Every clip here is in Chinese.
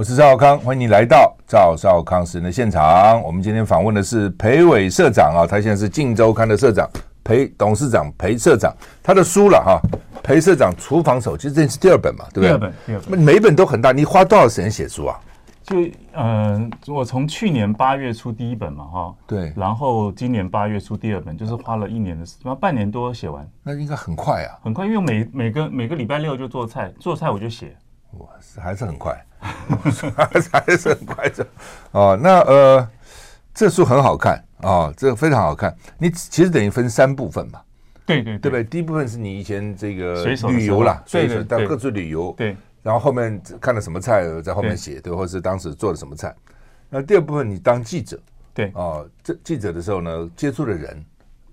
我是赵少康，欢迎你来到赵少康时的现场。我们今天访问的是裴伟社长啊，他现在是《镜周刊》的社长，裴董事长，裴社长，他的书了哈，裴社长厨房手，其实这是第二本嘛，对不对？第二本，第二本，每一本都很大。你花多少时间写书啊？就嗯、呃，我从去年八月出第一本嘛，哈，对，然后今年八月出第二本，就是花了一年的时间，半年多写完。那应该很快啊，很快，因为每每个每个礼拜六就做菜，做菜我就写。哇，还是很快，还 是还是很快的哦。那呃，这书很好看哦，这个非常好看。你其实等于分三部分嘛，对对对不对？第一部分是你以前这个旅游啦，对对，到各处旅游，对。然后后面看了什么菜，在后面写，对，或是当时做了什么菜。那第二部分你当记者，对哦，这记者的时候呢，接触的人。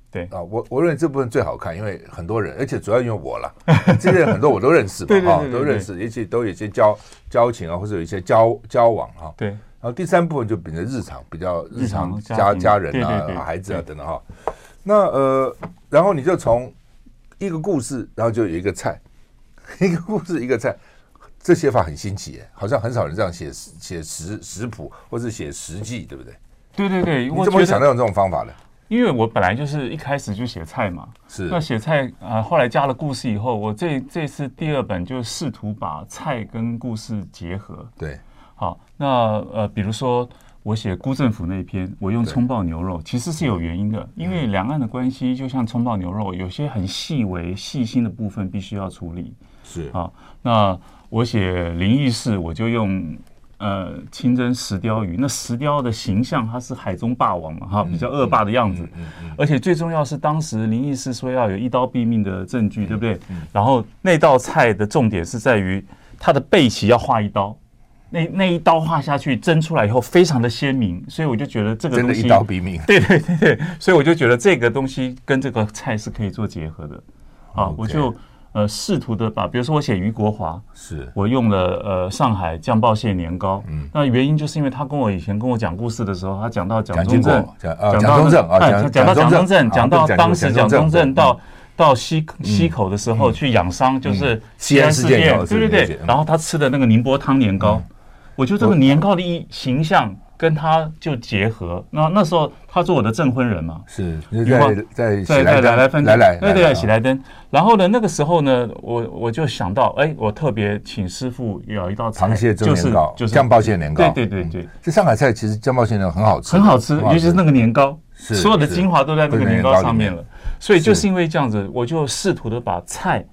对啊，我我认为这部分最好看，因为很多人，而且主要因为我了，这些人很多我都认识嘛，哈，都认识，而且都有一些交交情啊，或者有一些交交往哈。对。然后第三部分就比较日常，比较日常家家人啊、孩子啊等等哈。那呃，然后你就从一个故事，然后就有一个菜，一个故事一个菜，这写法很新奇耶，好像很少人这样写写食食谱或者写食记，对不对？对对对，你怎么会想到用这种方法呢？因为我本来就是一开始就写菜嘛，是那写菜啊、呃，后来加了故事以后，我这这次第二本就试图把菜跟故事结合。对，好，那呃，比如说我写辜政府那篇，我用葱爆牛肉，其实是有原因的，因为两岸的关系就像葱爆牛肉，有些很细微细心的部分必须要处理。是啊，那我写灵异事，我就用。呃，清蒸石雕鱼，那石雕的形象，它是海中霸王嘛，哈，比较恶霸的样子。而且最重要是，当时林义士说要有一刀毙命的证据，对不对？然后那道菜的重点是在于它的背鳍要划一刀，那那一刀划下去蒸出来以后非常的鲜明，所以我就觉得这个东西真的一刀毙命。对对对对，所以我就觉得这个东西跟这个菜是可以做结合的。啊，我就。呃，试图的把，比如说我写于国华，是。我用了呃上海酱爆蟹年糕，嗯，那原因就是因为他跟我以前跟我讲故事的时候，他讲到蒋中正，讲到蒋中正啊，讲到蒋中正，讲到当时蒋中正到到西西口的时候去养伤，就是西安事变，对对对，然后他吃的那个宁波汤年糕，我觉得这个年糕的一形象。跟他就结合，那那时候他做我的证婚人嘛，是在在在来来分来来对对喜来登，然后呢那个时候呢，我我就想到，哎，我特别请师傅有一道菜，螃蟹蒸年糕，就是酱爆蟹年糕，对对对对，这上海菜其实酱爆蟹年糕很好吃，很好吃，尤其是那个年糕，所有的精华都在那个年糕上面了，所以就是。因为这样子，我就试图的把菜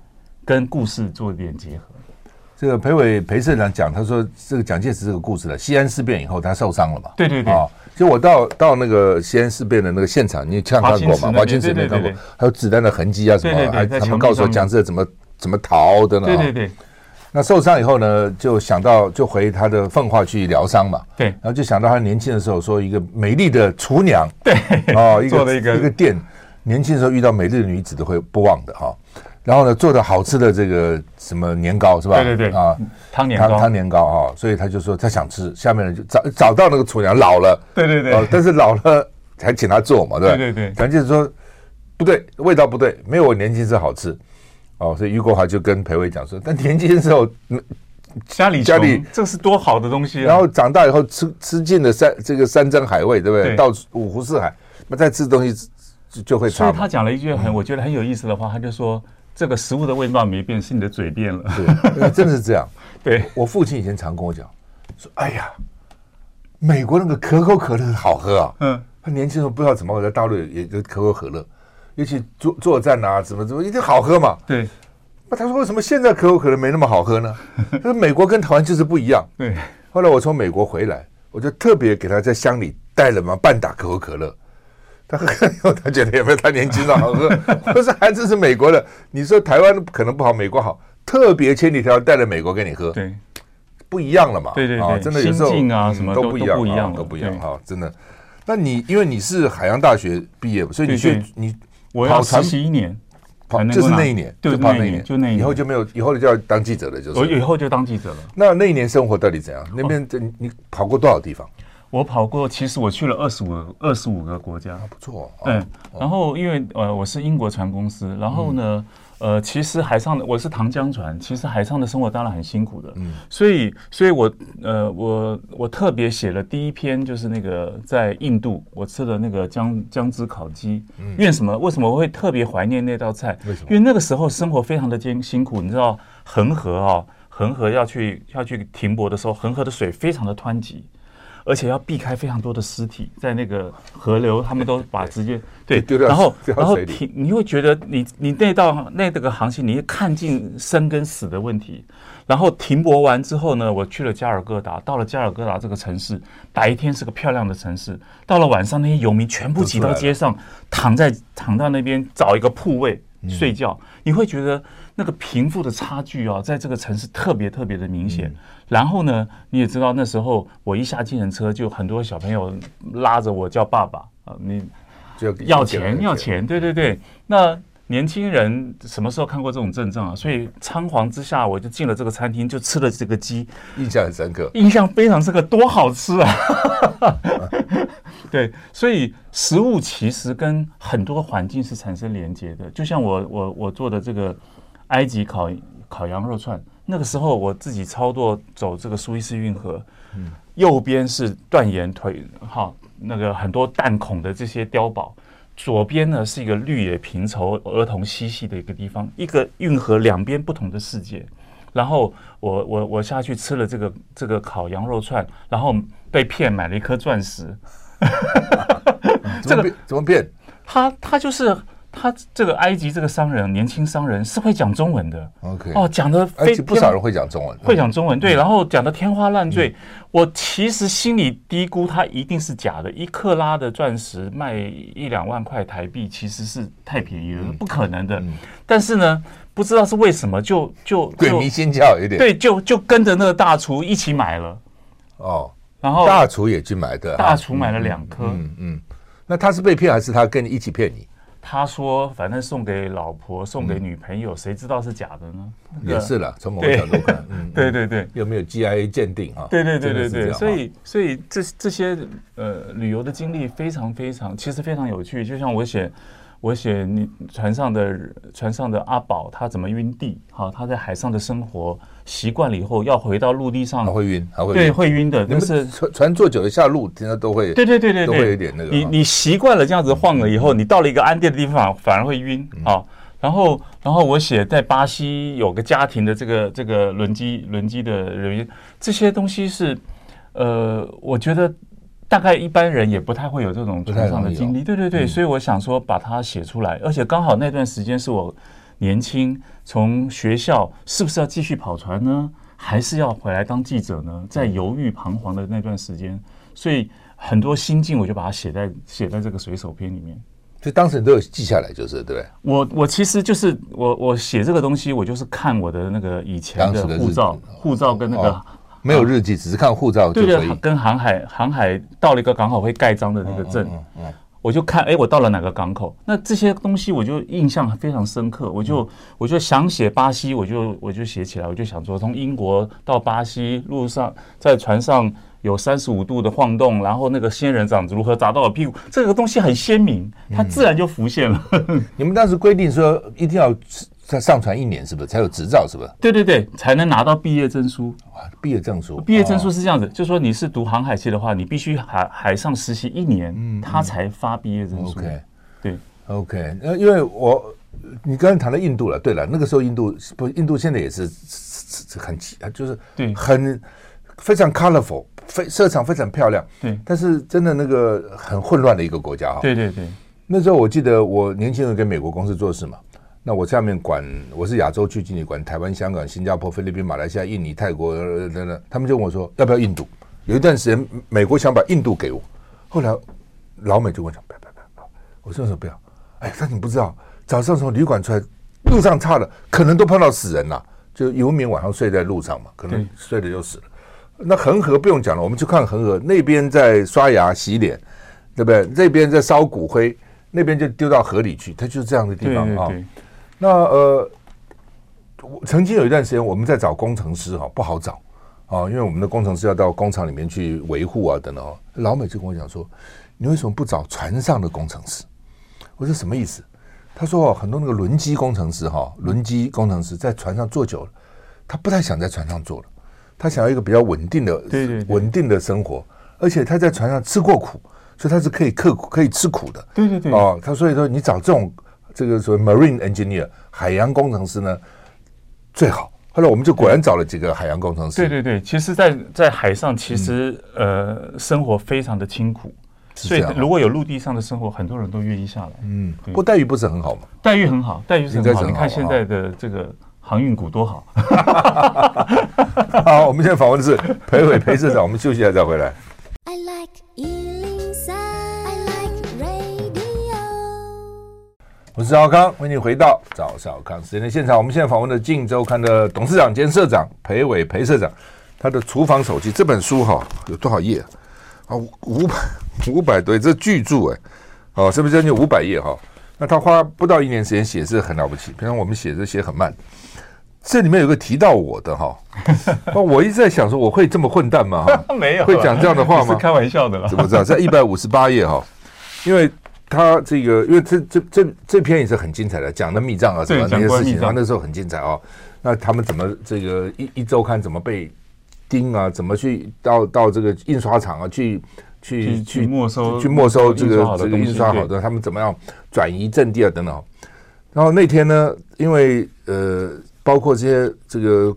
跟故事做一点结合。这个裴伟裴社长讲，他说这个蒋介石这个故事了。西安事变以后，他受伤了嘛？对对对。啊，就我到到那个西安事变的那个现场，你看看过吗？华清池没看过，还有子弹的痕迹啊什么？还他们告诉我蒋介石怎么怎么逃的呢？对对对。那受伤以后呢，就想到就回他的奉化去疗伤嘛。对。然后就想到他年轻的时候，说一个美丽的厨娘。对。哦，一个一个一个店，年轻的时候遇到美丽的女子都会不忘的哈。然后呢，做的好吃的这个什么年糕是吧？对对对啊，汤年糕汤年糕啊，所以他就说他想吃，下面人就找找到那个厨娘老了，对对对，但是老了才请他做嘛，对吧？对对对，蒋介石说不对，味道不对，没有我年轻时好吃哦，所以余国华就跟裴伟讲说，但年轻时候家里家里这是多好的东西，然后长大以后吃吃尽了山这个山珍海味，对不对？到五湖四海，那再吃东西就就会差。所以他讲了一句很我觉得很有意思的话，他就说。这个食物的味道没变，是你的嘴变了。对，真的是这样。对，我父亲以前常跟我讲，说：“哎呀，美国那个可口可乐好喝啊。”嗯，他年轻时候不知道怎么，我在大陆也就可口可乐，尤其作作战啊，怎么怎么一定好喝嘛。对。那他说为什么现在可口可乐没那么好喝呢？他 说美国跟台湾就是不一样。对。后来我从美国回来，我就特别给他在箱里带了嘛半打可口可乐。他喝以后，他觉得也没有他年轻的好喝？不是，孩子是美国的。你说台湾可能不好，美国好，特别千里迢迢带了美国给你喝。对，不一样了嘛。对对对，真的有时候啊什么都不一样，都不一样哈，真的。那你因为你是海洋大学毕业，所以你去你我要实习一年，跑就是那一年，就跑那一年，就那一年，以后就没有，以后就要当记者了，就是。我以后就当记者了。那那一年生活到底怎样？那边你跑过多少地方？我跑过，其实我去了二十五二十五个国家，不错。嗯，然后因为呃我是英国船公司，然后呢。呃，其实海上的我是糖浆船，其实海上的生活当然很辛苦的，嗯，所以，所以我呃，我我特别写了第一篇，就是那个在印度我吃的那个姜姜汁烤鸡，嗯，因为什么？为什么我会特别怀念那道菜？为什么？因为那个时候生活非常的艰辛苦，你知道恒河啊，恒河要去要去停泊的时候，恒河的水非常的湍急。而且要避开非常多的尸体，在那个河流，他们都把直接对，然后然后停，你会觉得你你那道那这个航线，你看尽生跟死的问题。然后停泊完之后呢，我去了加尔各答，到了加尔各答这个城市，白天是个漂亮的城市，到了晚上，那些游民全部挤到街上，躺在躺在那边找一个铺位睡觉，你会觉得。那个贫富的差距啊，在这个城市特别特别的明显。然后呢，你也知道那时候我一下计程车，就很多小朋友拉着我叫爸爸啊，你就要钱要钱，对对对。那年轻人什么时候看过这种阵仗啊？所以仓皇之下，我就进了这个餐厅，就吃了这个鸡，印象很深刻，印象非常深刻，多好吃啊！对，所以食物其实跟很多环境是产生连接的，就像我我我做的这个。埃及烤烤羊肉串，那个时候我自己操作走这个苏伊士运河，右边是断岩腿，哈，那个很多弹孔的这些碉堡，左边呢是一个绿野平畴、儿童嬉戏的一个地方，一个运河两边不同的世界。然后我我我下去吃了这个这个烤羊肉串，然后被骗买了一颗钻石。这个怎么骗？他他就是。他这个埃及这个商人，年轻商人是会讲中文的。OK，哦，讲的埃及不少人会讲中文，会讲中文，对，然后讲的天花乱坠。嗯、我其实心里低估，他一定是假的。一克拉的钻石卖一两万块台币，其实是太便宜了，嗯、不可能的。嗯、但是呢，不知道是为什么，就就鬼迷心窍一点，对，就就跟着那个大厨一起买了。哦，然后大厨也去买的，大厨买了两颗。嗯嗯，那他是被骗，还是他跟你一起骗你？他说：“反正送给老婆，送给女朋友，谁知道是假的呢？”也是了，从某个角度看，对对 对，有没有 GIA 鉴定啊？对对对对对，所以所以这这些呃旅游的经历非常非常，其实非常有趣。就像我写。我写你船上的船上的阿宝，他怎么晕地？好，他在海上的生活习惯了以后，要回到陆地上，他会晕，还会对会晕的。就是船船坐久了下路，现在都会对对对对，都会有点那个。你你习惯了这样子晃了以后，你到了一个安定的地方，反而会晕啊。然后然后我写在巴西有个家庭的这个这个轮机轮机的人员，这些东西是呃，我觉得。大概一般人也不太会有这种船上的经历，对对对，所以我想说把它写出来，而且刚好那段时间是我年轻，从学校是不是要继续跑船呢，还是要回来当记者呢，在犹豫彷徨的那段时间，所以很多心境我就把它写在写在这个随手篇里面，所以当时你都有记下来，就是对不对？我我其实就是我我写这个东西，我就是看我的那个以前的护照，护照跟那个。没有日记，只是看护照就可以。对对，跟航海航海到了一个港口会盖章的那个证，我就看，哎，我到了哪个港口？那这些东西我就印象非常深刻，我就我就想写巴西，我就我就写起来，我就想说，从英国到巴西路上，在船上有三十五度的晃动，然后那个仙人掌如何砸到我屁股，这个东西很鲜明，它自然就浮现了。你们当时规定说一定要。在上传一年是不是才有执照？是不是？对对对，才能拿到毕业证书。毕业证书，毕业证书是这样子，就是说你是读航海系的话，你必须海海上实习一年，嗯，他才发毕业证书。OK，对，OK。呃，因为我你刚才谈到印度了，对了，那个时候印度不，印度现在也是很奇，就是对，很非常 colorful，非色彩非常漂亮，对。但是真的那个很混乱的一个国家哈。对对对。那时候我记得我年轻人跟美国公司做事嘛。那我下面管，我是亚洲区经理，管台湾、香港、新加坡、菲律宾、马来西亚、印尼、泰国等等。他们就问我说，要不要印度？有一段时间，美国想把印度给我，后来老美就问我讲，不要不要不要，我说什么不要。哎，但你不知道，早上从旅馆出来，路上差了，可能都碰到死人了，就游民晚上睡在路上嘛，可能睡了就死了。那恒河不用讲了，我们去看恒河那边在刷牙洗脸，对不对？这边在烧骨灰，那边就丢到河里去，它就是这样的地方啊。那呃，曾经有一段时间我们在找工程师哈，不好找啊，因为我们的工程师要到工厂里面去维护啊等等。老美就跟我讲说：“你为什么不找船上的工程师？”我说：“什么意思？”他说：“很多那个轮机工程师哈，轮机工程师在船上坐久了，他不太想在船上做了，他想要一个比较稳定的、对对稳定的生活，而且他在船上吃过苦，所以他是可以刻苦、可以吃苦的。对对对。哦，他所以说你找这种这个所谓 marine engineer 海洋工程师呢最好。后来我们就果然找了几个海洋工程师。对对对，其实在，在在海上其实呃生活非常的清苦。”所以，如果有陆地上的生活，很多人都愿意下来。嗯，不过待遇不是很好吗？待遇很好，待遇是很好。你看现在的这个航运股多好。好，我们现在访问的是裴伟裴社长，我们休息一下再回来。I like 我是赵少康，欢迎你回到赵少康时间的现场。我们现在访问的《镜周刊》的董事长兼社长裴伟裴社长，他的厨房手机这本书哈有多少页？啊，五百五百对，这巨著哎，哦，是不是将近五百页哈？那他花不到一年时间写是很了不起，平常我们写这写很慢。这里面有个提到我的哈，哦，我一直在想说我会这么混蛋吗？没有，会讲这样的话吗？是开玩笑的啦。怎么知道？在一百五十八页哈，因为他这个，因为这这这这篇也是很精彩的，讲的密账啊什么那些事情，然后那时候很精彩哦。那他们怎么这个一一周刊怎么被？盯啊，怎么去到到这个印刷厂啊？去去去没收去没收这个这个印刷好的，他们怎么样转移阵地啊？等等。然后那天呢，因为呃，包括这些这个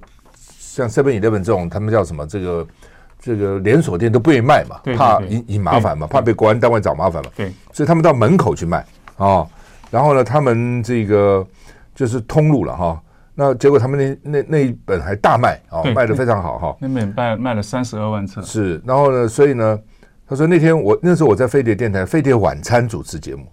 像 Seven Eleven 这种，他们叫什么？这个这个连锁店都不愿意卖嘛，怕引引麻烦嘛，怕被国安单位找麻烦嘛。对，所以他们到门口去卖啊。然后呢，他们这个就是通路了哈。那结果他们那那那一本还大卖啊，卖的非常好哈。那本卖卖了三十二万册。是，然后呢，所以呢，他说那天我那时候我在飞碟电台飞碟晚餐主持节目，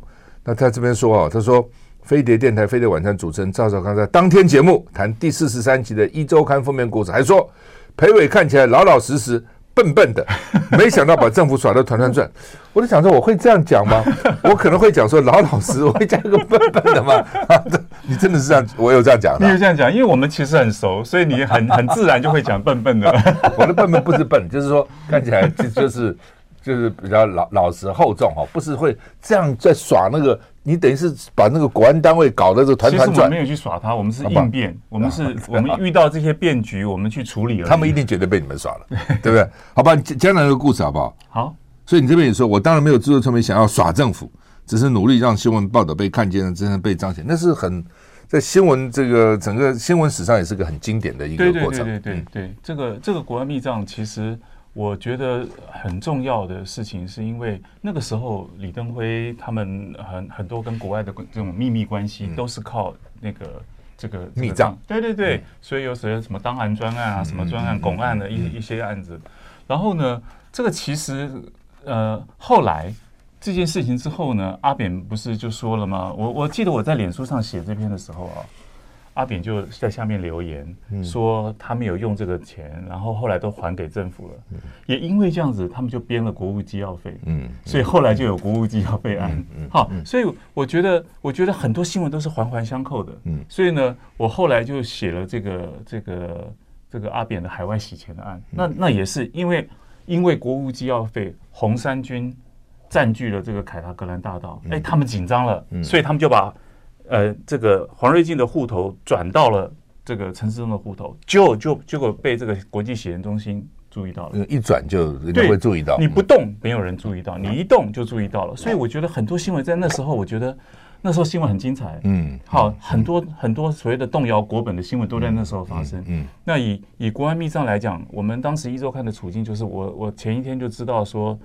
那他这边说啊，他说飞碟电台飞碟晚餐主持人赵少康在当天节目谈第四十三集的一周刊封面故事，还说裴伟看起来老老实实。笨笨的，没想到把政府耍得团团转。我就想说，我会这样讲吗？我可能会讲说老老实，我会加一个笨笨的吗？你真的是这样？我有这样讲？你有这样讲？因为我们其实很熟，所以你很很自然就会讲笨笨的。我的笨笨不是笨，就是说看起来就就是就是比较老老实厚重哈，不是会这样在耍那个。你等于是把那个国安单位搞得这团团转。其实我们没有去耍他，我们是应变，我们是 我们遇到这些变局，我们去处理了。他们一定觉得被你们耍了，对不对？好吧，讲讲两个故事好不好？好。所以你这边也说，我当然没有自作聪明想要耍政府，只是努力让新闻报道被看见，真正被彰显。那是很在新闻这个整个新闻史上也是个很经典的一个过程。对对对对对对，这个这个国安密账其实。我觉得很重要的事情，是因为那个时候李登辉他们很很多跟国外的这种秘密关系，都是靠那个这个密账。对对对，所以有时候什么当案专案啊，什么专案拱案的一一些案子。然后呢，这个其实呃后来这件事情之后呢，阿扁不是就说了吗？我我记得我在脸书上写这篇的时候啊。阿扁就在下面留言说他没有用这个钱，然后后来都还给政府了。也因为这样子，他们就编了国务机要费。嗯，所以后来就有国务机要费案。好，所以我觉得，我觉得很多新闻都是环环相扣的。嗯，所以呢，我后来就写了这个这个这个阿扁的海外洗钱的案。那那也是因为因为国务机要费，红三军占据了这个凯达格兰大道，哎，他们紧张了，所以他们就把。呃，这个黄瑞进的户头转到了这个陈世忠的户头，就就结果被这个国际洗钱中心注意到了。一转就人家会注意到，你不动没有人注意到，你一动就注意到了。所以我觉得很多新闻在那时候，我觉得那时候新闻很精彩。嗯，好，很多很多所谓的动摇国本的新闻都在那时候发生。嗯，那以以国安密账来讲，我们当时一周刊的处境就是我，我我前一天就知道说。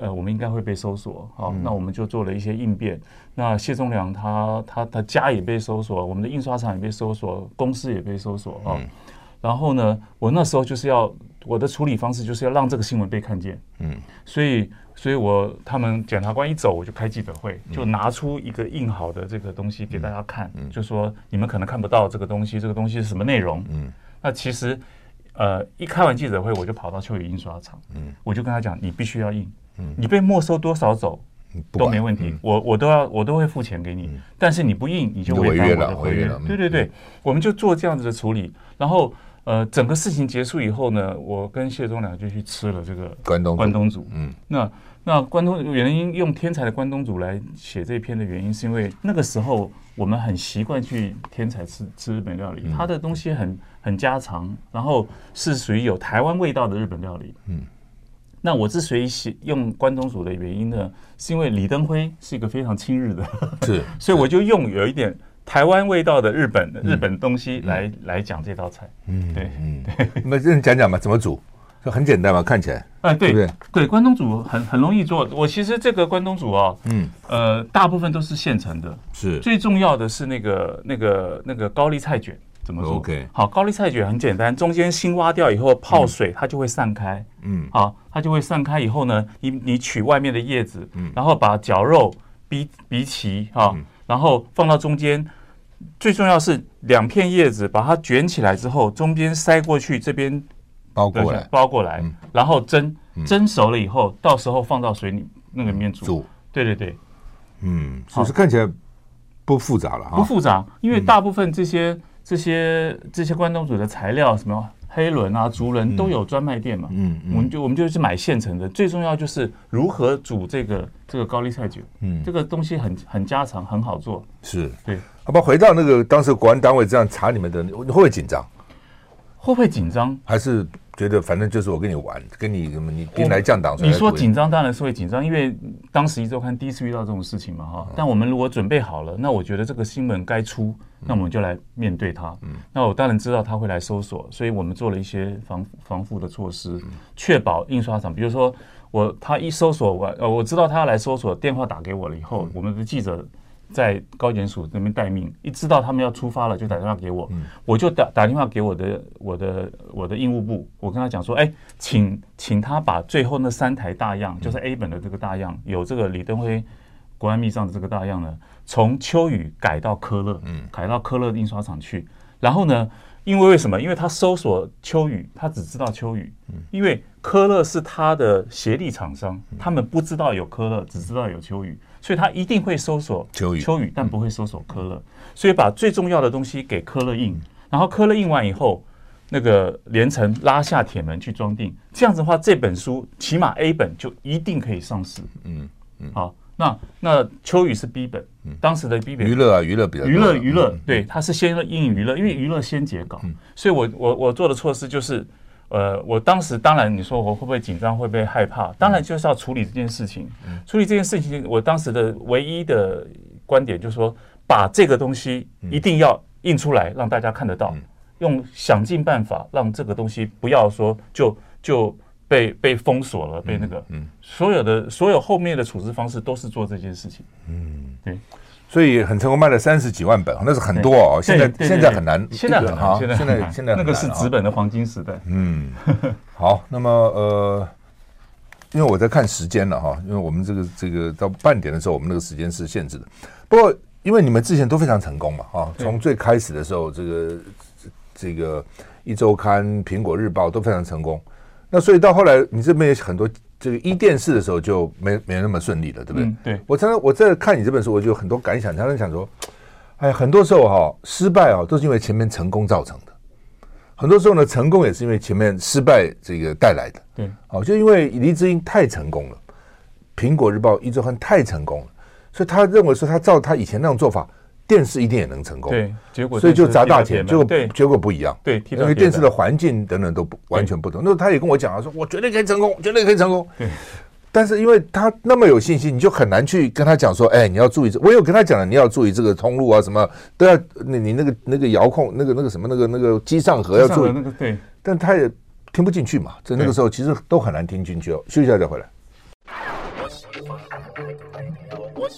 呃，我们应该会被搜索，好，那我们就做了一些应变。那谢忠良他他他家也被搜索，我们的印刷厂也被搜索，公司也被搜索啊。然后呢，我那时候就是要我的处理方式就是要让这个新闻被看见，嗯，所以所以我他们检察官一走，我就开记者会，就拿出一个印好的这个东西给大家看，就说你们可能看不到这个东西，这个东西是什么内容？嗯，那其实。呃，一开完记者会，我就跑到秋雨印刷厂，嗯，我就跟他讲，你必须要印，嗯，你被没收多少走都没问题，我我都要我都会付钱给你，但是你不应，你就违反我的合约了。对对对，我们就做这样子的处理，然后呃，整个事情结束以后呢，我跟谢忠良就去吃了这个关东关东煮，嗯，那。那关东原因用天才的关东煮来写这篇的原因，是因为那个时候我们很习惯去天才吃吃日本料理，它的东西很很家常，然后是属于有台湾味道的日本料理。嗯，那我之所以写用关东煮的原因呢，是因为李登辉是一个非常亲日的，是，所以我就用有一点台湾味道的日本日本东西来来讲这道菜。嗯，对，嗯，对，那你讲讲吧，怎么煮？就很简单嘛，看起来。哎，对对对，关东煮很很容易做。我其实这个关东煮哦，嗯，呃，大部分都是现成的。是。最重要的是那个那个那个高丽菜卷怎么做？OK。好，高丽菜卷很简单，中间心挖掉以后泡水，它就会散开。嗯。好，它就会散开以后呢，你你取外面的叶子，嗯，然后把绞肉逼逼齐哈，然后放到中间。最重要是两片叶子，把它卷起来之后，中间塞过去这边。包过来，包过来，然后蒸，蒸熟了以后，到时候放到水里那个里面煮。对对对，嗯，其实看起来不复杂了哈，不复杂，因为大部分这些这些这些关东煮的材料，什么黑轮啊、竹轮都有专卖店嘛。嗯，我们就我们就去买现成的。最重要就是如何煮这个这个高丽菜酒。嗯，这个东西很很家常，很好做。是，对。好吧，回到那个当时国安单位这样查你们的，你会不会紧张？会不会紧张？还是？觉得反正就是我跟你玩，跟你什么你兵来将挡。你说紧张当然是会紧张，因为当时一周刊第一次遇到这种事情嘛哈。但我们如果准备好了，那我觉得这个新闻该出，那我们就来面对它。嗯那我当然知道他会来搜索，所以我们做了一些防防护的措施，确保印刷厂，比如说我他一搜索完，呃，我知道他要来搜索，电话打给我了以后，我们的记者。在高检署那边待命，一知道他们要出发了，就打电话给我，嗯、我就打打电话给我的我的我的印务部，我跟他讲说，哎，请请他把最后那三台大样，就是 A 本的这个大样，有这个李登辉国安密上的这个大样呢，从秋雨改到科勒，嗯，改到科勒印刷厂去，然后呢，因为为什么？因为他搜索秋雨，他只知道秋雨，因为科勒是他的协力厂商，他们不知道有科勒，只知道有秋雨。所以他一定会搜索秋雨，秋雨，但不会搜索科勒。所以把最重要的东西给科勒印，然后科勒印完以后，那个连城拉下铁门去装订。这样子的话，这本书起码 A 本就一定可以上市。嗯嗯，好，那那秋雨是 B 本，当时的 B 本。娱乐啊，娱乐比较娱乐娱乐，对，他是先印娱乐，因为娱乐先结稿，所以我我我做的措施就是。呃，我当时当然你说我会不会紧张，会不会害怕？当然就是要处理这件事情。处理这件事情，我当时的唯一的观点就是说，把这个东西一定要印出来，让大家看得到，用想尽办法让这个东西不要说就就被被封锁了，被那个，所有的所有后面的处置方式都是做这件事情。嗯，对。所以很成功，卖了三十几万本，那是很多哦。现在现在很难，现在很难，现在现在现在那个是纸本的黄金时代。嗯，好，那么呃，因为我在看时间了哈，因为我们这个这个到半点的时候，我们那个时间是限制的。不过因为你们之前都非常成功嘛，哈，从最开始的时候，这个这个一周刊、苹果日报都非常成功。那所以到后来，你这边有很多。这个一电视的时候就没没那么顺利了，对不对？嗯、对，我常常我在看你这本书，我就有很多感想。常常想说，哎，很多时候哈，失败啊，都是因为前面成功造成的。很多时候呢，成功也是因为前面失败这个带来的。对，好，就因为黎智英太成功了，苹果日报一周刊太成功了，所以他认为说他照他以前那种做法。电视一定也能成功，对，结果所以就砸大钱，结果结果不一样，对，因为电视的环境等等都不完全不同。那他也跟我讲啊，说我绝对可以成功，绝对可以成功。对，但是因为他那么有信心，你就很难去跟他讲说，哎，你要注意这，我有跟他讲了，你要注意这个通路啊，什么都要，你你那个那个遥控，那个那个什么，那个那个机上盒要注意，对，但他也听不进去嘛，在那个时候其实都很难听进去哦。休息一下再回来。我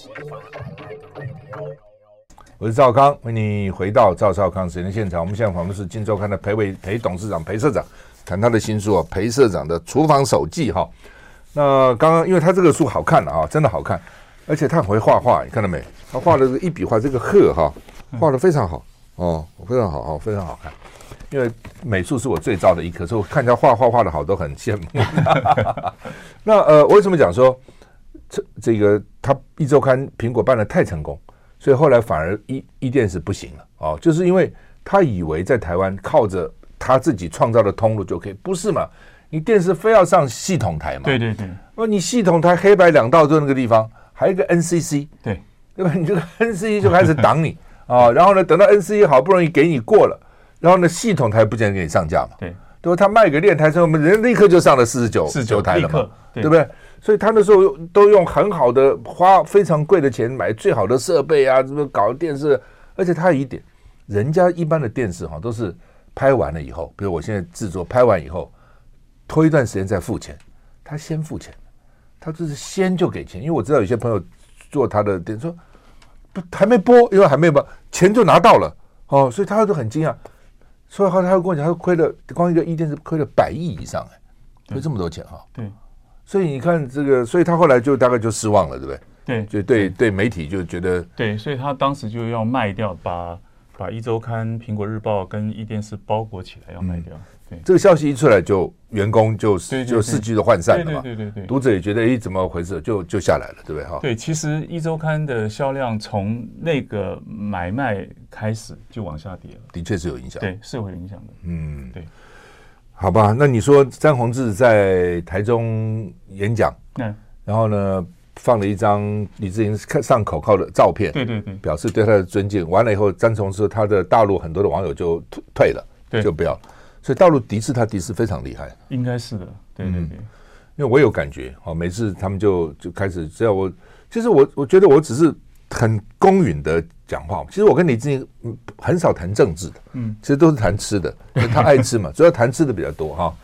我是赵康，欢迎你回到赵少康时间现场。我们现在访问是《金周刊》的裴伟裴董事长裴社长，谈他的新书啊，裴社长的厨房手记哈。那刚刚因为他这个书好看啊，真的好看，而且他很会画画，你看到没？他画的这个一笔画这个鹤哈，画的非常好哦，非常好哦，非常好看。因为美术是我最糟的一科，所以我看人家画画画的好都很羡慕。那呃，我为什么讲说这这个他一周刊苹果办的太成功，所以后来反而一一电视不行了哦，就是因为他以为在台湾靠着他自己创造的通路就可以，不是嘛？你电视非要上系统台嘛？对对对。那你系统台黑白两道就那个地方，还有一个 NCC，对对吧？你这个 NCC 就开始挡你啊，然后呢，等到 NCC 好不容易给你过了，然后呢，系统台不见得给你上架嘛？对，对吧？他卖给电台之后，我们人立刻就上了四十九四十九台了嘛，对不对？所以他那时候都用很好的花非常贵的钱买最好的设备啊，什么搞电视，而且他有一点，人家一般的电视哈都是拍完了以后，比如我现在制作拍完以后。拖一段时间再付钱，他先付钱，他就是先就给钱，因为我知道有些朋友做他的店说不还没播，因为还没播，钱就拿到了哦，所以他都很惊讶，所以后来他会跟我讲，他亏了光一个一电视亏了百亿以上哎，亏这么多钱哈，对，所以你看这个，所以他后来就大概就失望了，对不对？对，就对对媒体就觉得对，所以他当时就要卖掉，把把一周刊、苹果日报跟一电视包裹起来要卖掉。对，这个消息一出来，就员工就就士气的涣散了嘛。对对对对，读者也觉得，哎，怎么回事？就就下来了，对不对？哈。对，其实一周刊的销量从那个买卖开始就往下跌了。的确是有影响。对，是有影响的。嗯，对。好吧，那你说詹宏志在台中演讲，嗯，然后呢，放了一张李志英看上口靠的照片，对对对，表示对他的尊敬。完了以后，詹宏志他的大陆很多的网友就退退了，对，就不要。所以大陆敌视他敌视非常厉害，应该是的，对对对、嗯，因为我有感觉，哦，每次他们就就开始只要我，其实我我觉得我只是很公允的讲话，其实我跟李志英很少谈政治的，嗯，其实都是谈吃的，他爱吃嘛，主要谈吃的比较多哈。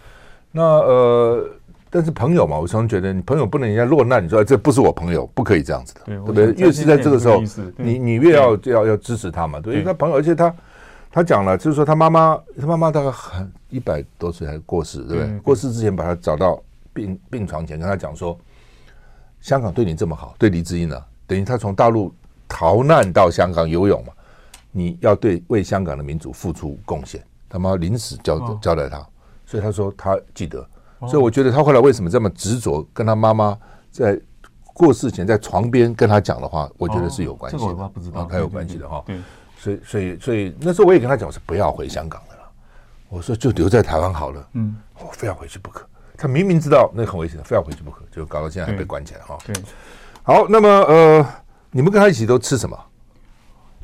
那呃，但是朋友嘛，我常常觉得你朋友不能人家落难，你说这不是我朋友，不可以这样子的，对不对？越是在这个时候，你你越要要要支持他嘛，对，因为他朋友，而且他。他讲了，就是说他妈妈，他妈妈大概很一百多岁还过世，对不对？嗯、过世之前把他找到病病床前，跟他讲说：“香港对你这么好，对黎智英呢、啊，等于他从大陆逃难到香港游泳嘛，你要对为香港的民主付出贡献。”他妈临时交交代他，所以他说他记得。所以我觉得他后来为什么这么执着，跟他妈妈在过世前在床边跟他讲的话，我觉得是有关系的。这个我不知道，他有关系的哈。对。所以，所以，所以那时候我也跟他讲，我说不要回香港了。我说就留在台湾好了。嗯，我非要回去不可。他明明知道那很危险的，非要回去不可，就搞到现在还被关起来哈。对，好，那么呃，你们跟他一起都吃什么？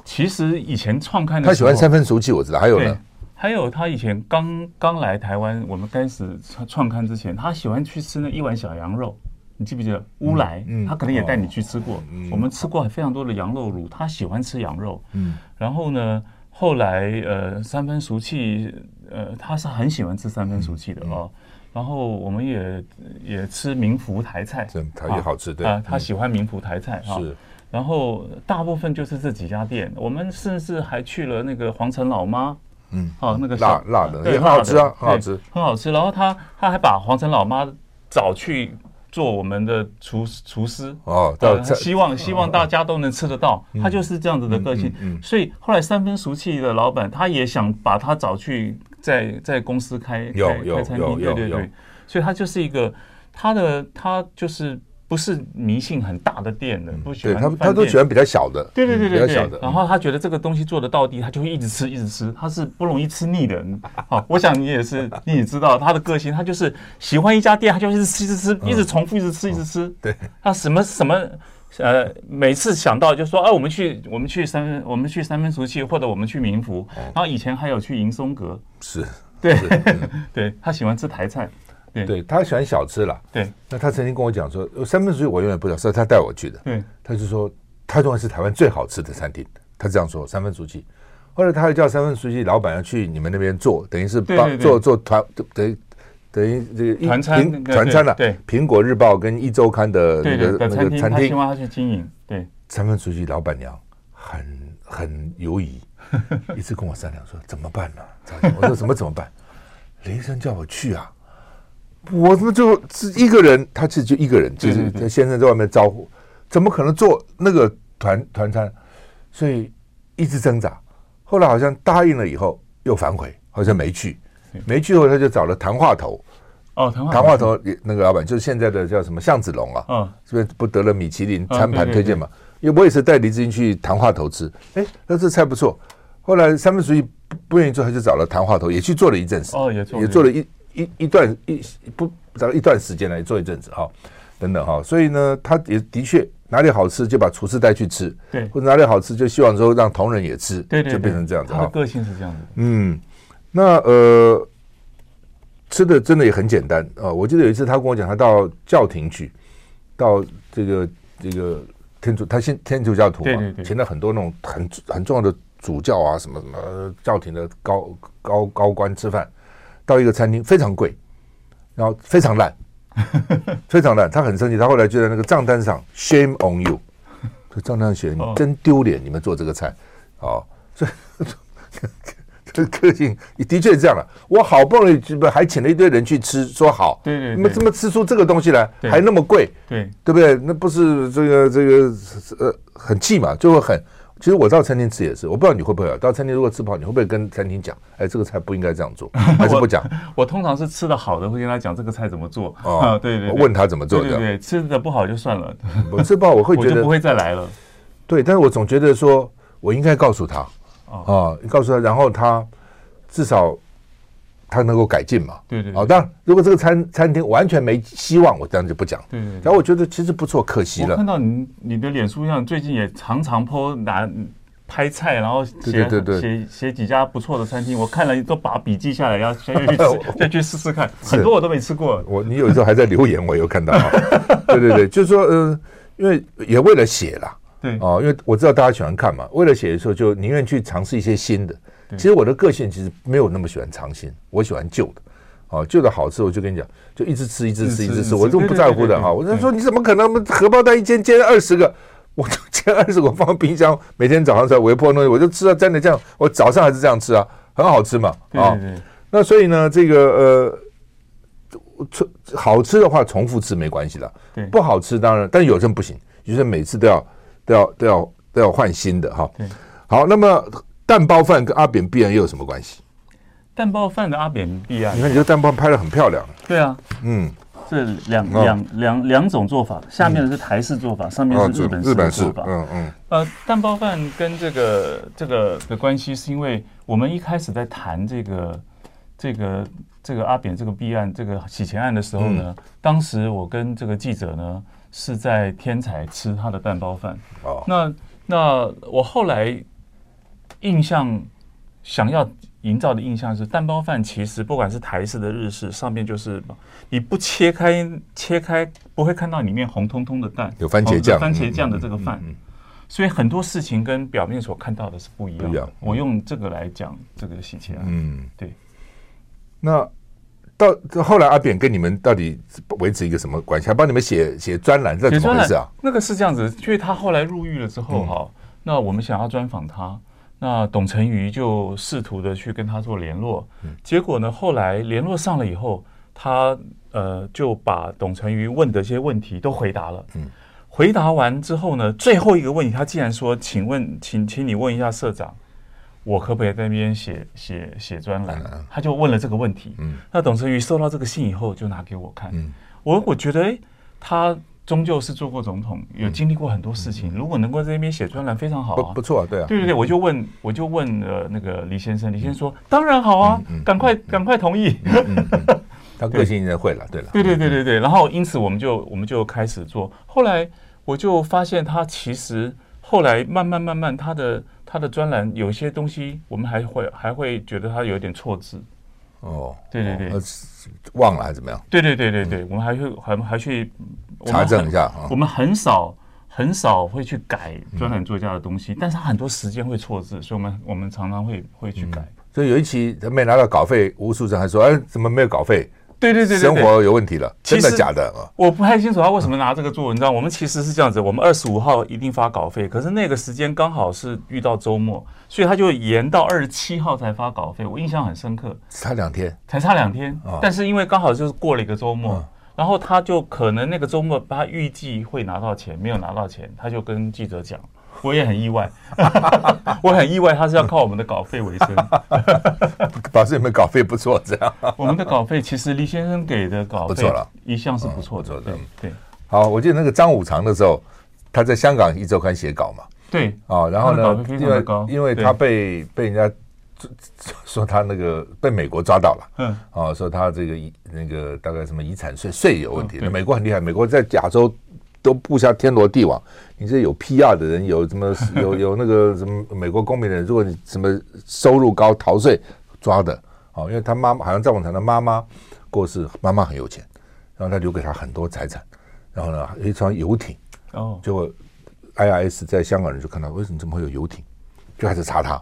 其实以前创刊的他喜欢三分熟气，我知道。还有呢？还有他以前刚刚来台湾，我们开始创刊之前，他喜欢去吃那一碗小羊肉。你记不记得乌来？嗯，他可能也带你去吃过。我们吃过非常多的羊肉卤，他喜欢吃羊肉。嗯，然后呢，后来呃，三分熟气，呃，他是很喜欢吃三分熟气的哦。然后我们也也吃明福台菜，他也好吃对啊，他喜欢明福台菜哈。是。然后大部分就是这几家店，我们甚至还去了那个皇城老妈。嗯。哦，那个辣辣的也很好吃啊，很好吃，很好吃。然后他他还把皇城老妈找去。做我们的厨厨师哦，希望希望大家都能吃得到，他就是这样子的个性。所以后来三分熟气的老板，他也想把他找去在在公司开开开餐厅，对对对，所以他就是一个他的他就是。不是迷信很大的店的，不喜欢。他他都喜欢比较小的，对对对对，比较小的。然后他觉得这个东西做的到底，他就会一直吃一直吃，他是不容易吃腻的人。好，我想你也是，你也知道他的个性，他就是喜欢一家店，他就一直吃一直吃，一直重复一直吃一直吃。对，他什么什么呃，每次想到就说，哎，我们去我们去三分我们去三分熟记，或者我们去民福。然后以前还有去迎松阁，是对 对，他喜欢吃台菜。对，对他喜欢小吃啦。对，那他曾经跟我讲说，三分熟气我永远不知道，是他带我去的。对，他就说他认为是台湾最好吃的餐厅，他这样说三分熟记。后来他又叫三分熟记老板要去你们那边做，等于是帮做做团，等于等于这个团餐团餐了。对，苹果日报跟一周刊的那个那个餐厅，希望他去经营。对，三分出去老板娘很很犹疑，一直跟我商量说怎么办呢？我说怎么怎么办？林生叫我去啊。我怎么就是一个人？他其实就一个人，就是他先生在外面招呼，怎么可能做那个团团餐？所以一直挣扎。后来好像答应了以后又反悔，好像没去，没去后他就找了谈话头。哦，谈话谈话头那个老板就是现在的叫什么向子龙啊？嗯，这边不得了米其林餐盘推荐嘛？因为我也是带黎志英去谈话头吃，哎，那这菜不错。后来三分熟意不不愿意做，他就找了谈话头，也去做了一阵子。哦，也做也做了一一一段一不找一段时间来做一阵子哈，等等哈。所以呢，他也的确哪里好吃就把厨师带去吃，对，或者哪里好吃就希望说让同仁也吃，对对，就变成这样子。他的个性是这样子。嗯，那呃。吃的真的也很简单啊！我记得有一次他跟我讲，他到教廷去，到这个这个天主，他信天主教徒嘛，请了很多那种很很重要的主教啊，什么什么教廷的高高高官吃饭，到一个餐厅非常贵，然后非常烂，非常烂，他很生气，他后来就在那个账单上 shame on you，这账单上写你真丢脸，你们做这个菜啊，所以。这个性也的确是这样了。我好不容易不还请了一堆人去吃，说好，对对，那么怎么吃出这个东西来，还那么贵，对对不对？那不是这个这个呃很气嘛，就会很。其实我到餐厅吃也是，我不知道你会不会啊。到餐厅如果吃不好，你会不会跟餐厅讲，哎，这个菜不应该这样做，还是不讲？我 通常是吃的好的会跟他讲这个菜怎么做 啊？对对，问他怎么做，对对，吃的不好就算了。我吃不好我会觉得不会再来了。对，但是我总觉得说我应该告诉他。啊，你告诉他，然后他至少他能够改进嘛。对对。哦，当然，如果这个餐餐厅完全没希望，我这样就不讲。对对。然后我觉得其实不错，可惜了。我看到你你的脸书上最近也常常 po 拿拍菜，然后写写写几家不错的餐厅，我看了都把笔记下来，要先去 再去试试看。很多我都没吃过。我你有时候还在留言，我有看到。对对对，就是说，呃，因为也为了写了。对哦，因为我知道大家喜欢看嘛，为了写的时候就宁愿去尝试一些新的。其实我的个性其实没有那么喜欢尝新，我喜欢旧的。哦，旧的好吃，我就跟你讲，就一直吃，一直吃，一直吃，我这么不在乎的哈。我就说你怎么可能荷包蛋一煎煎二十个，我就煎二十个放冰箱，每天早上在微波东西，我就吃啊，蘸着酱，我早上还是这样吃啊，很好吃嘛。啊，那所以呢，这个呃，好吃的话重复吃没关系的，不好吃当然，但有阵不行，有阵每次都要。都要都要都要换新的哈。好，那么蛋包饭跟阿扁弊案又有什么关系？蛋包饭的阿扁弊案，你看你这蛋包拍的很漂亮。对啊，嗯，这两两两两种做法，下面的是台式做法，上面是日本日本做法。嗯嗯。呃，蛋包饭跟这个这个的关系，是因为我们一开始在谈这个这个这个阿扁这个弊案这个洗钱案的时候呢，当时我跟这个记者呢。是在天才吃他的蛋包饭。哦，那那我后来印象想要营造的印象是，蛋包饭其实不管是台式的、日式，上面就是你不切开切开不会看到里面红彤彤的蛋，有番茄酱、番茄酱的这个饭，所以很多事情跟表面所看到的是不一样的。我用这个来讲这个洗钱案，嗯，对。那。到后来，阿扁跟你们到底维持一个什么关系？还帮你们写写专栏，这怎么回事啊？那个是这样子，因为他后来入狱了之后，哈、嗯，那我们想要专访他，那董成瑜就试图的去跟他做联络，嗯、结果呢，后来联络上了以后，他呃就把董成瑜问的一些问题都回答了，嗯，回答完之后呢，最后一个问题，他竟然说：“请问，请请你问一下社长。”我可不可以在那边写写写专栏？他就问了这个问题。嗯，那董成瑜收到这个信以后，就拿给我看。嗯，我我觉得，哎，他终究是做过总统，有经历过很多事情。如果能够在那边写专栏，非常好啊，不错啊，对啊，对对对，我就问，我就问呃那个李先生，李先生说当然好啊，赶快赶快同意。他个性应该会了，对了，对对对对对。然后因此我们就我们就开始做。后来我就发现他其实后来慢慢慢慢他的。他的专栏有些东西，我们还会还会觉得他有点错字。哦，对对对，忘了还是怎么样？对对对对对，我们还会还还去查证一下。我们很少很少会去改专栏作家的东西，但是他很多时间会错字，所以我们我们常常会会去改。所以有一期他没拿到稿费，吴书珍还说：“哎，怎么没有稿费？”对对对，生活有问题了，真的假的啊？我不太清楚他为什么拿这个做文章。我们其实是这样子，我们二十五号一定发稿费，可是那个时间刚好是遇到周末，所以他就延到二十七号才发稿费。我印象很深刻，差两天，才差两天。但是因为刚好就是过了一个周末，然后他就可能那个周末他预计会拿到钱，没有拿到钱，他就跟记者讲。我也很意外，我很意外，他是要靠我们的稿费为生。表示你们稿费不错，这样。我们的稿费其实李先生给的稿费不错了，一向是不错的。错的，对。好，我记得那个张五常的时候，他在香港一周刊写稿嘛。对。啊，然后呢，因为因为他被被人家 说他那个被美国抓到了，嗯，啊，说他这个那个大概什么遗产税税有问题。那美国很厉害，美国在亚洲都布下天罗地网。你这有 PR 的人，有什么 有有那个什么美国公民的人，如果你什么收入高逃税抓的，哦，因为他妈妈好像赵永才的妈妈过世，妈妈很有钱，然后他留给他很多财产，然后呢，有一艘游艇，哦，结果 IRS 在香港人就看到，为什么怎么会有游艇，就开始查他，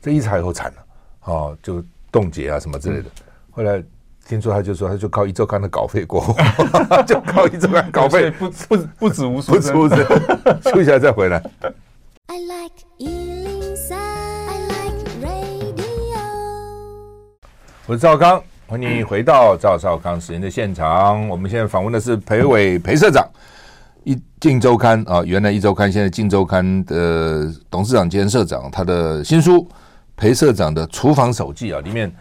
这一查以后惨了，哦，就冻结啊什么之类的，后来。听说他就说他就靠一周刊的稿费过活，就靠一周刊稿费不不不止无数，不止无数，休息一下再回来。I like 我是赵康，欢迎你回到赵少康时间的现场。我们现在访问的是裴伟裴社长，一镜周刊啊，原来一周刊，现在镜周刊的董事长兼社长，他的新书《裴社长的厨房手记》啊，里面。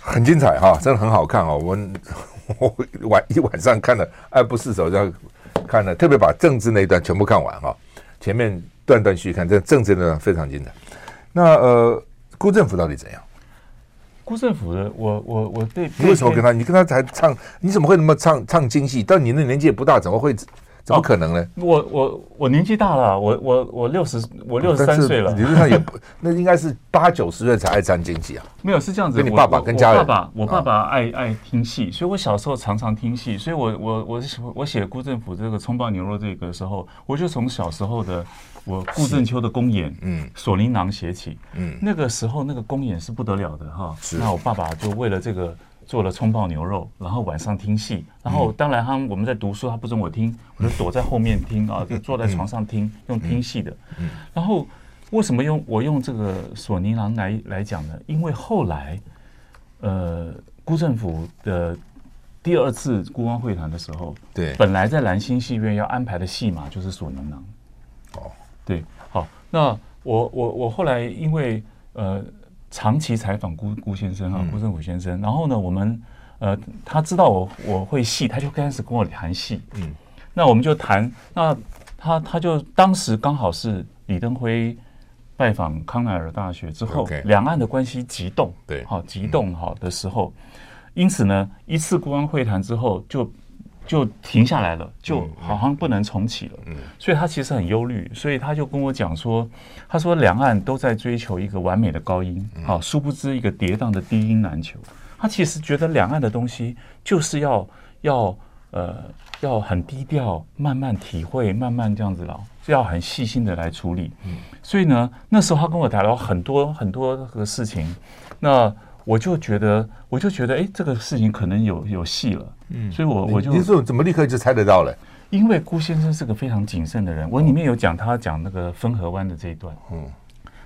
很精彩哈，真的很好看哦。我们 我晚一晚上看了爱不释手，这样看了，特别把政治那一段全部看完哈。前面断断续续看，这政治那段非常精彩。那呃，辜政府到底怎样？辜政府的，我我我对，你为什么跟他？你跟他才唱，你怎么会那么唱唱京戏？但你那年纪也不大，怎么会？怎么可能呢？哦、我我我年纪大了，我我我六十，我六十三岁了。理论上也不，那应该是八九十岁才爱唱京戏啊。没有是这样子，跟你爸爸跟家人。我爸爸，我爸爸爱、啊、爱听戏，所以我小时候常常听戏。所以我我我我写辜振甫这个葱爆牛肉这个时候，我就从小时候的我顾正秋的公演，嗯，锁麟囊写起，嗯，那个时候那个公演是不得了的哈。是。那我爸爸就为了这个。做了葱爆牛肉，然后晚上听戏，然后当然他我们在读书，他不准我听，我就躲在后面听啊，就坐在床上听，用听戏的。然后为什么用我用这个索尼囊来来讲呢？因为后来，呃，辜政府的第二次孤光会谈的时候，对，本来在兰心戏院要安排的戏码就是锁麟囊。哦，对，好，那我我我后来因为呃。长期采访辜辜先生啊，辜振甫先生。然后呢，我们呃，他知道我我会戏，他就开始跟我谈戏。嗯，那我们就谈。那他他就当时刚好是李登辉拜访康奈尔大学之后，两岸的关系急冻，对，好急冻好的时候，因此呢，一次国安会谈之后就。就停下来了，就好像不能重启了。嗯，所以他其实很忧虑，所以他就跟我讲说，他说两岸都在追求一个完美的高音，好，殊不知一个跌宕的低音难求。他其实觉得两岸的东西就是要要呃要很低调，慢慢体会，慢慢这样子了，就要很细心的来处理。嗯，所以呢，那时候他跟我谈了很多很多个事情，那。我就觉得，我就觉得，哎，这个事情可能有有戏了。嗯，所以我我就你说怎么立刻就猜得到了？因为辜先生是个非常谨慎的人。我里面有讲他讲那个分河湾的这一段。嗯，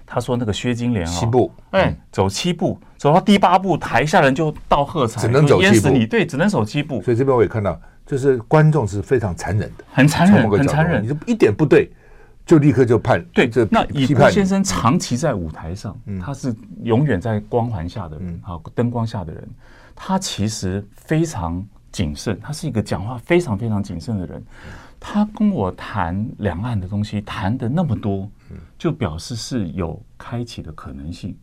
他说那个薛金莲啊，七步，哎，走七步，走到第八步，台下人就倒喝彩，只能走七步。对，只能走七步。所以这边我也看到，就是观众是非常残忍的，很残忍，很残忍。你就一点不对。就立刻就判对，这那以辜先生长期在舞台上，嗯、他是永远在光环下的人，好、嗯、灯光下的人，他其实非常谨慎，他是一个讲话非常非常谨慎的人。他跟我谈两岸的东西，谈的那么多，就表示是有开启的可能性。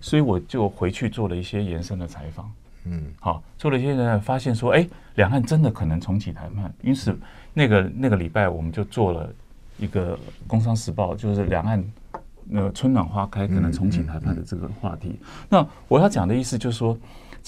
所以我就回去做了一些延伸的采访，嗯，好，做了一些人发现说，哎，两岸真的可能重启谈判。因此，那个那个礼拜我们就做了。一个《工商时报》就是两岸那个春暖花开，可能重启谈判的这个话题。那我要讲的意思就是说，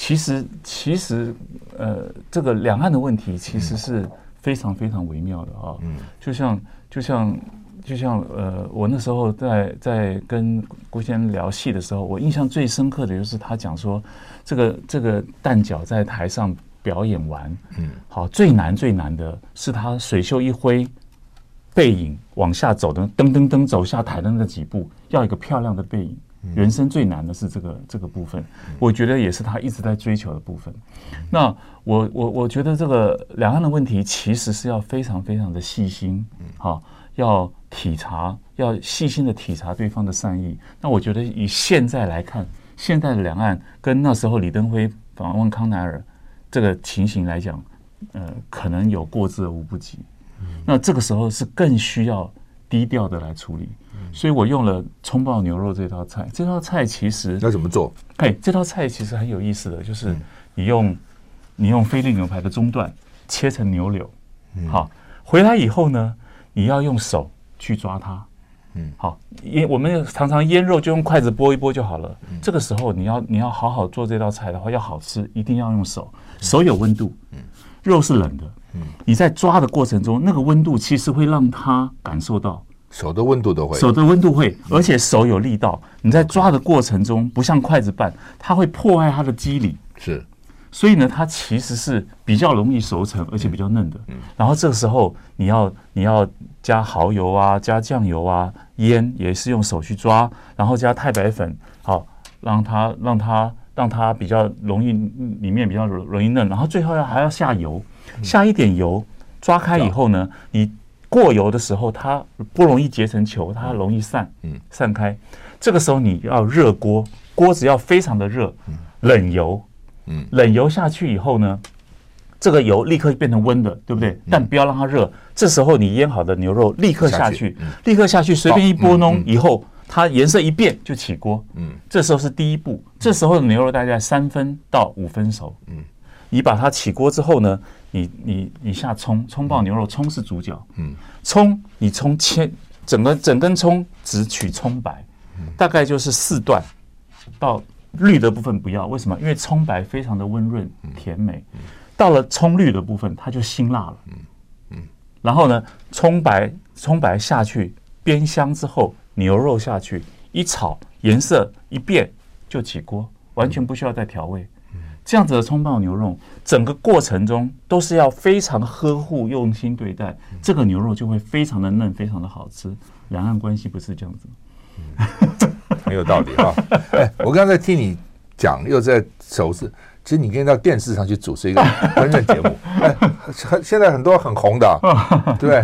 其实其实呃，这个两岸的问题其实是非常非常微妙的啊。嗯，就像就像就像呃，我那时候在在跟郭先生聊戏的时候，我印象最深刻的就是他讲说，这个这个蛋饺在台上表演完，嗯，好，最难最难的是他水袖一挥。背影往下走的噔噔噔走下台的那几步，要一个漂亮的背影。人生最难的是这个这个部分，我觉得也是他一直在追求的部分。那我我我觉得这个两岸的问题其实是要非常非常的细心，好，要体察，要细心的体察对方的善意。那我觉得以现在来看，现在的两岸跟那时候李登辉访问康乃尔这个情形来讲，呃，可能有过之而无不及。那这个时候是更需要低调的来处理。所以我用了葱爆牛肉这道菜。这道菜其实要怎么做？哎，这道菜其实很有意思的，就是你用你用菲力牛排的中段切成牛柳，好，回来以后呢，你要用手去抓它。嗯，好，腌我们常常腌肉就用筷子拨一拨就好了。这个时候你要你要好好做这道菜的话，要好吃一定要用手，手有温度，嗯肉是冷的。嗯你在抓的过程中，那个温度其实会让它感受到。手的温度都会，手的温度会，而且手有力道。你在抓的过程中，不像筷子拌，它会破坏它的肌理。是，所以呢，它其实是比较容易熟成，而且比较嫩的。然后这个时候，你要你要加蚝油啊，加酱油啊，腌也是用手去抓，然后加太白粉，好，让它让它让它比较容易里面比较容易嫩。然后最后要还要下油，下一点油，抓开以后呢，你。过油的时候，它不容易结成球，它容易散，嗯，散开。这个时候你要热锅，锅子要非常的热，冷油，嗯，冷油下去以后呢，这个油立刻变成温的，对不对？但不要让它热。这时候你腌好的牛肉立刻下去，立刻下去，随便一拨弄，以后它颜色一变就起锅，嗯，这时候是第一步。这时候的牛肉大概三分到五分熟，嗯，你把它起锅之后呢？你你你下葱，葱爆牛肉，葱是主角。嗯，葱你葱切整个整根葱只取葱白，大概就是四段，到绿的部分不要。为什么？因为葱白非常的温润甜美，到了葱绿的部分它就辛辣了。嗯嗯，然后呢，葱白葱白下去煸香之后，牛肉下去一炒，颜色一变就起锅，完全不需要再调味。这样子的葱爆牛肉，整个过程中都是要非常呵护、用心对待，这个牛肉就会非常的嫩，非常的好吃。两岸关系不是这样子，嗯、很有道理哈。哎，我刚才听你讲，又在首饰，其实你可以到电视上去主持一个烹饪节目。哎，现在很多很红的、啊，对不对？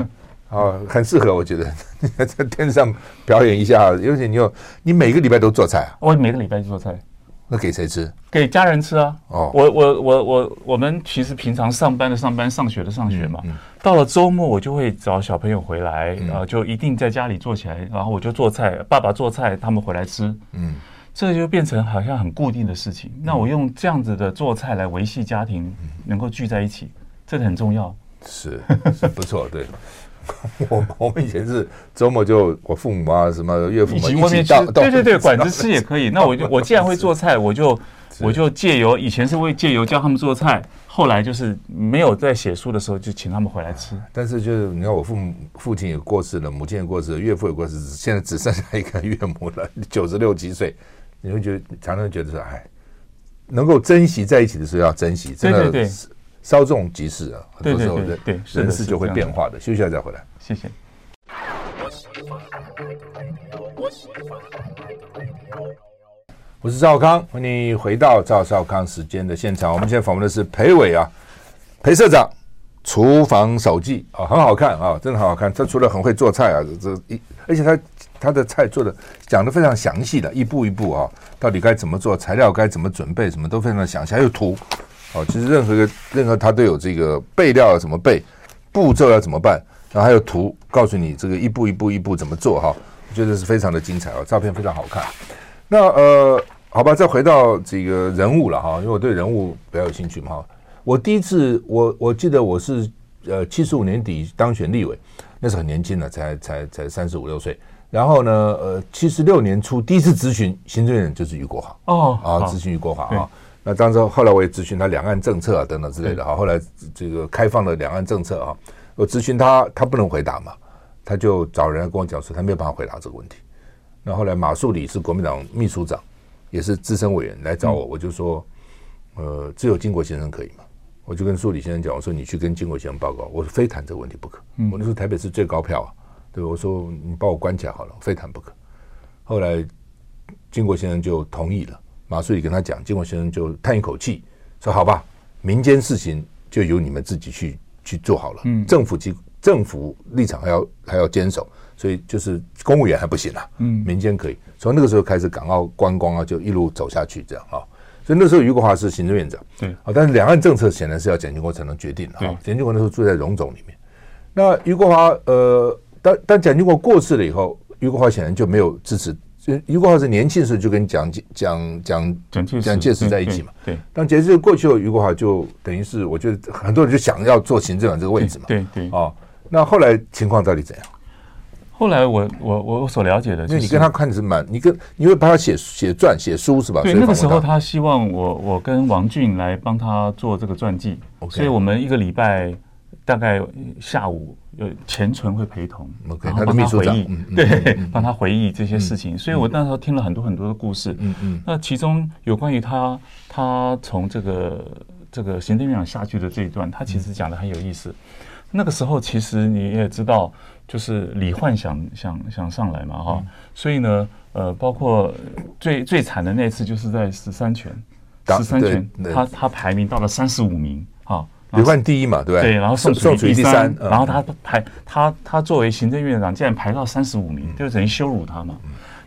啊，很适合，我觉得 在电视上表演一下。尤其你有，你每个礼拜都做菜啊？我每个礼拜做菜。那给谁吃？给家人吃啊！哦，我我我我我们其实平常上班的上班，上学的上学嘛。嗯嗯、到了周末，我就会找小朋友回来，嗯、然后就一定在家里做起来，然后我就做菜，爸爸做菜，他们回来吃。嗯，这就变成好像很固定的事情。嗯、那我用这样子的做菜来维系家庭，能够聚在一起，这个很重要。是，是不错，对。我 我们以前是周末就我父母啊什么岳父母一起到，对对对，馆子吃也可以。那我就我既然会做菜，我就我就借由以前是会借由教他们做菜，后来就是没有在写书的时候就请他们回来吃。但是就是你看我父母父亲也过世了，母亲也过世了，岳父也过世，现在只剩下一个岳母了，九十六七岁，你会觉得常常觉得说哎，能够珍惜在一起的时候要珍惜，真的。稍纵即逝啊，很多时候人人事就会变化的。休息一下再回来，谢谢。我是赵康，欢迎你回到赵少康时间的现场。我们现在访问的是裴伟啊，裴社长，厨房手记啊，很好看啊，真的很好看。他除了很会做菜啊，这一而且他他的菜做的讲的非常详细的，一步一步啊，到底该怎么做，材料该怎么准备，什么都非常的详细，还有图。哦，其实任何一个任何他都有这个备料要怎么备，步骤要怎么办，然后还有图告诉你这个一步一步一步怎么做哈，我觉得是非常的精彩哦，照片非常好看。那呃，好吧，再回到这个人物了哈，因为我对人物比较有兴趣嘛哈。我第一次我我记得我是呃七十五年底当选立委，那时候很年轻的，才才才三十五六岁。然后呢，呃，七十六年初第一次咨询行政院就是余国华哦，啊，咨询余国华啊。那当时后来我也咨询他两岸政策啊等等之类的哈，后来这个开放了两岸政策啊，我咨询他，他不能回答嘛，他就找人来跟我讲说他没有办法回答这个问题。那后来马树礼是国民党秘书长，也是资深委员来找我，我就说，呃，只有金国先生可以嘛，我就跟树理先生讲，我说你去跟金国先生报告，我说非谈这个问题不可。我那时候台北市最高票啊，对，我说你把我关起来好了，非谈不可。后来金国先生就同意了。马书记跟他讲，经国先生就叹一口气，说：“好吧，民间事情就由你们自己去去做好了。嗯，政府机政府立场还要还要坚守，所以就是公务员还不行啊，嗯，民间可以。从那个时候开始，港澳观光啊就一路走下去，这样啊。所以那时候，余国华是行政院长，对啊。但是两岸政策显然是要蒋经国才能决定的啊。蒋经国那时候住在荣总里面。那余国华呃，但但蒋经国过世了以后，余国华显然就没有支持。俞国华是年轻时候就跟蒋蒋蒋蒋蒋介石在一起嘛。对。当蒋介石过去后，俞国华就等于是，我觉得很多人就想要做行政长这个位置嘛。对对。啊，那后来情况到底怎样？后来我我我所了解的，因为你跟他看的是蛮，你跟你会帮他写写传写书是吧？对，那个时候他希望我我跟王俊来帮他做这个传记，所以我们一个礼拜大概下午有钱纯会陪同，OK，他的秘书长，对，帮他回忆这些事情。所以我那时候听了很多很多的故事，嗯嗯，那其中有关于他他从这个这个行政院长下去的这一段，他其实讲的很有意思。那个时候其实你也知道。就是李焕想想想上来嘛哈，所以呢，呃，包括最最惨的那次，就是在十三权，十三权，他他排名到了三十五名哈，李焕第一嘛，对不对，对然后宋楚瑜第三，然后他排他他作为行政院长，竟然排到三十五名，就等于羞辱他嘛。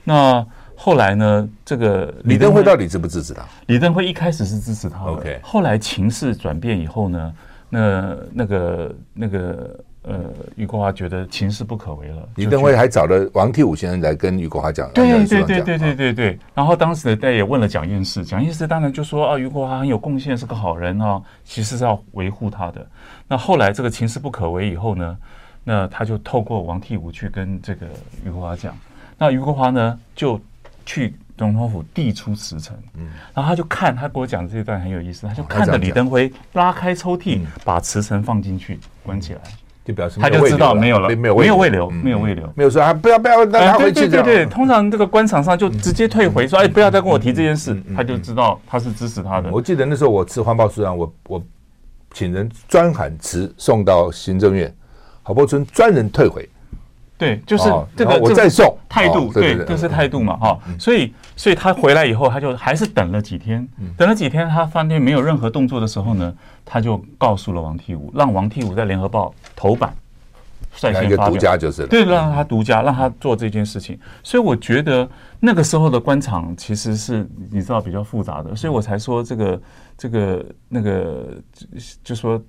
那后来呢，这个李登辉到底支不支持他？李登辉一开始是支持他的，后来情势转变以后呢，那那个那个。呃，余国华觉得情势不可为了，李登辉还找了王替武先生来跟余国华讲，对对对对对对对。然后当时他也问了蒋彦士，蒋彦士当然就说啊，余国华很有贡献，是个好人啊，其实是要维护他的。那后来这个情势不可为以后呢，那他就透过王替武去跟这个余国华讲，那余国华呢就去总统府递出辞呈，嗯，然后他就看他给我讲的这一段很有意思，他就看着李登辉拉开抽屉，把辞呈放进去，关起来。就表示他就知道没有了，没有没有未留，没有未留，没有说啊，不要不要让他回去。对对对，通常这个官场上就直接退回，说哎，不要再跟我提这件事，他就知道他是支持他的。我记得那时候我吃环保署长，我我请人专喊辞送到行政院，郝柏村专人退回。对，就是这个我再送态度，对，这是态度嘛哈。所以所以他回来以后，他就还是等了几天，等了几天，他发现没有任何动作的时候呢，他就告诉了王替武，让王替武在联合报头版率先发表，就是对，让他独家，让他做这件事情。所以我觉得那个时候的官场其实是你知道比较复杂的，所以我才说这个这个那个就说。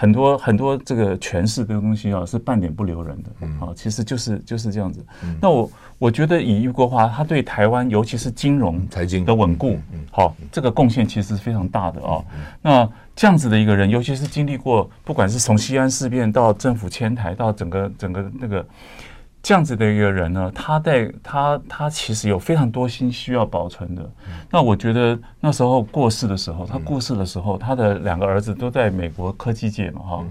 很多很多这个权势这个东西啊，是半点不留人的啊，其实就是就是这样子。那我我觉得以俞国华他对台湾尤其是金融财经的稳固，好这个贡献其实是非常大的啊。那这样子的一个人，尤其是经历过不管是从西安事变到政府迁台到整个整个那个。这样子的一个人呢，他在他他其实有非常多心需要保存的。那我觉得那时候过世的时候，他过世的时候，他的两个儿子都在美国科技界嘛，哈，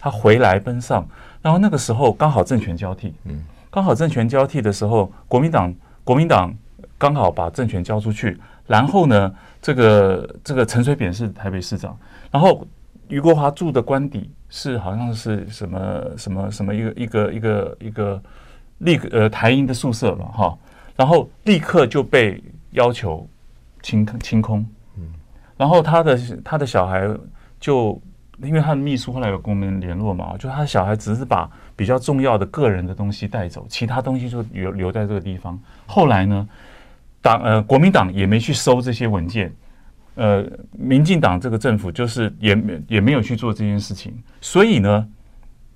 他回来奔丧，然后那个时候刚好政权交替，嗯，刚好政权交替的时候，国民党国民党刚好把政权交出去，然后呢，这个这个陈水扁是台北市长，然后余国华住的官邸是好像是什么什么什么一个一个一个一个。立刻呃台英的宿舍了哈，然后立刻就被要求清清空，嗯，然后他的他的小孩就因为他的秘书后来有跟我们联络嘛，就他的小孩只是把比较重要的个人的东西带走，其他东西就留留在这个地方。后来呢，党呃国民党也没去收这些文件，呃，民进党这个政府就是也也没有去做这件事情，所以呢，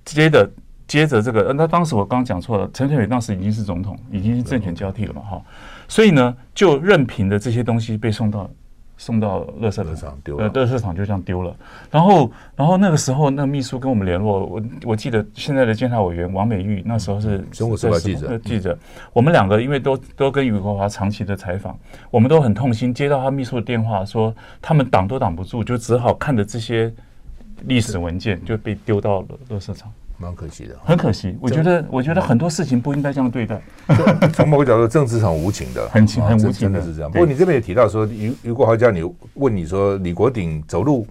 接着。接着这个，那当时我刚刚讲错了，陈水扁当时已经是总统，已经是政权交替了嘛，哈，所以呢，就任凭的这些东西被送到送到垃圾场丢了，垃圾场就这样丢了。然后，然后那个时候，那个秘书跟我们联络，我我记得现在的监察委员王美玉那时候是中国时报记者，记者，我们两个因为都都跟余国华长期的采访，我们都很痛心，接到他秘书的电话说他们挡都挡不住，就只好看着这些历史文件就被丢到了垃圾场。蛮可惜的，很可惜。我觉得，我觉得很多事情不应该这样对待。从某个角度，政治上无情的，很情很无情的是这样。不过你这边也提到说，于于国豪叫你问你说，李国鼎走路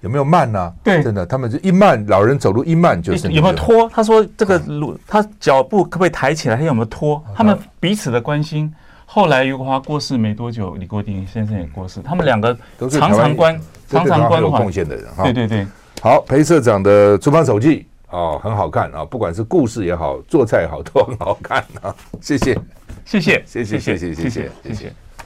有没有慢呢？对，真的，他们就一慢，老人走路一慢就是有没有拖？他说这个路，他脚步可不可以抬起来？他有没有拖？他们彼此的关心。后来余国华过世没多久，李国鼎先生也过世，他们两个常常关常常关怀贡献的人。对对对。好，裴社长的厨房手记。哦，很好看啊，不管是故事也好，做菜也好，都很好看啊。谢谢，谢谢，谢谢，谢谢，谢谢，谢谢。